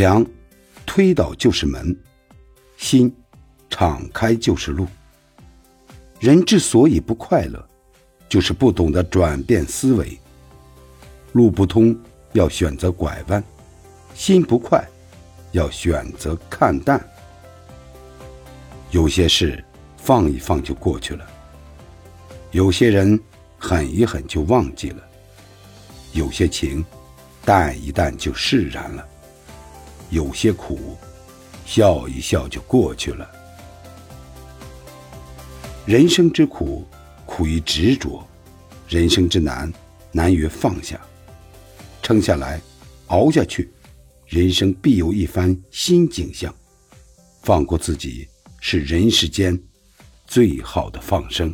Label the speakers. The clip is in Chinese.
Speaker 1: 墙推倒就是门，心敞开就是路。人之所以不快乐，就是不懂得转变思维。路不通，要选择拐弯；心不快，要选择看淡。有些事放一放就过去了，有些人狠一狠就忘记了，有些情淡一淡就释然了，有些苦笑一笑就过去了。人生之苦，苦于执着；人生之难，难于放下。撑下来，熬下去，人生必有一番新景象。放过自己，是人世间最好的放生。